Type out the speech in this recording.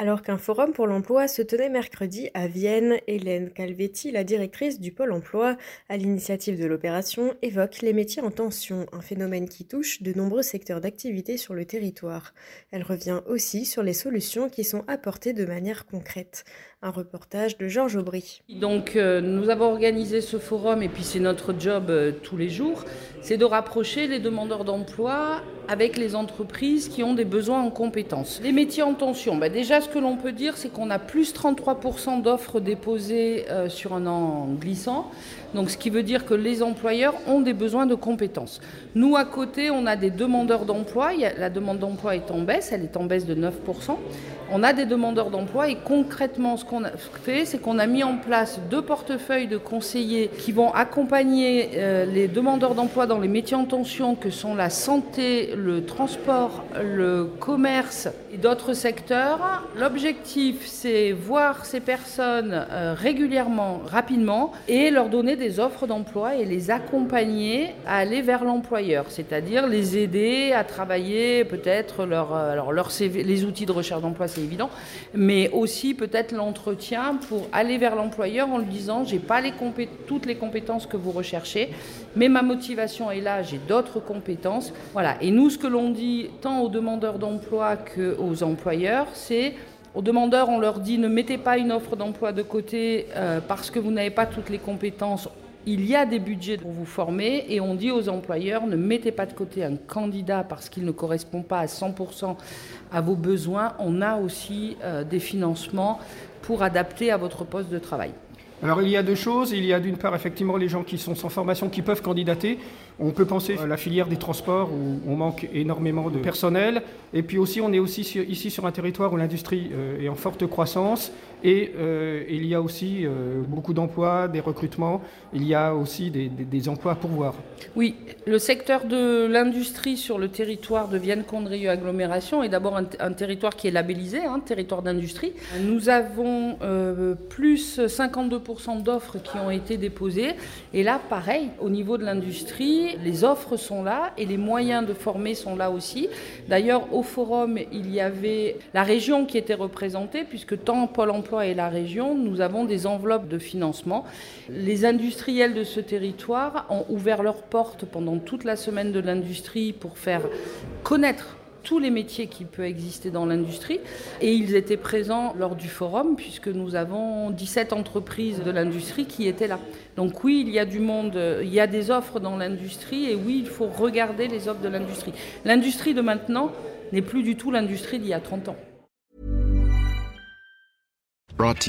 Alors qu'un forum pour l'emploi se tenait mercredi à Vienne, Hélène Calvetti, la directrice du pôle emploi, à l'initiative de l'opération, évoque les métiers en tension, un phénomène qui touche de nombreux secteurs d'activité sur le territoire. Elle revient aussi sur les solutions qui sont apportées de manière concrète. Un reportage de Georges Aubry. Donc euh, nous avons organisé ce forum et puis c'est notre job euh, tous les jours, c'est de rapprocher les demandeurs d'emploi avec les entreprises qui ont des besoins en compétences. Les métiers en tension, bah, déjà ce que l'on peut dire c'est qu'on a plus 33% d'offres déposées euh, sur un an glissant. Donc ce qui veut dire que les employeurs ont des besoins de compétences. Nous à côté, on a des demandeurs d'emploi, la demande d'emploi est en baisse, elle est en baisse de 9% on a des demandeurs d'emploi et concrètement, ce qu'on a fait, c'est qu'on a mis en place deux portefeuilles de conseillers qui vont accompagner euh, les demandeurs d'emploi dans les métiers en tension que sont la santé, le transport, le commerce et d'autres secteurs. L'objectif, c'est voir ces personnes euh, régulièrement, rapidement et leur donner des offres d'emploi et les accompagner à aller vers l'employeur, c'est-à-dire les aider à travailler peut-être leur, euh, alors leur les outils de recherche d'emploi évident, mais aussi peut-être l'entretien pour aller vers l'employeur en lui disant j'ai pas les toutes les compétences que vous recherchez, mais ma motivation est là, j'ai d'autres compétences. Voilà. Et nous, ce que l'on dit tant aux demandeurs d'emploi qu'aux employeurs, c'est aux demandeurs, on leur dit ne mettez pas une offre d'emploi de côté euh, parce que vous n'avez pas toutes les compétences il y a des budgets pour vous former et on dit aux employeurs ne mettez pas de côté un candidat parce qu'il ne correspond pas à 100% à vos besoins. On a aussi euh, des financements pour adapter à votre poste de travail. Alors il y a deux choses. Il y a d'une part effectivement les gens qui sont sans formation qui peuvent candidater. On peut penser à la filière des transports où on manque énormément de personnel. Et puis aussi on est aussi ici sur un territoire où l'industrie euh, est en forte croissance et euh, il y a aussi euh, beaucoup d'emplois, des recrutements. Il y a aussi des, emplois à pourvoir. Oui, le secteur de l'industrie sur le territoire de Vienne-Condrieu agglomération est d'abord un, territoire qui est labellisé, hein, territoire d'industrie. Nous avons plus 52 d'offres qui ont été déposées. Et là, pareil, au niveau de l'industrie, les offres sont là et les moyens de former sont là aussi. D'ailleurs, au forum, il y avait la région qui était représentée, puisque tant Pôle emploi et la région, nous avons des enveloppes de financement. Les industriels de ce territoire ont ouvert leurs portes pendant toute la semaine de l'industrie pour faire connaître tous les métiers qui peuvent exister dans l'industrie. Et ils étaient présents lors du forum, puisque nous avons 17 entreprises de l'industrie qui étaient là. Donc oui, il y a du monde, il y a des offres dans l'industrie, et oui, il faut regarder les offres de l'industrie. L'industrie de maintenant n'est plus du tout l'industrie d'il y a 30 ans. Brought.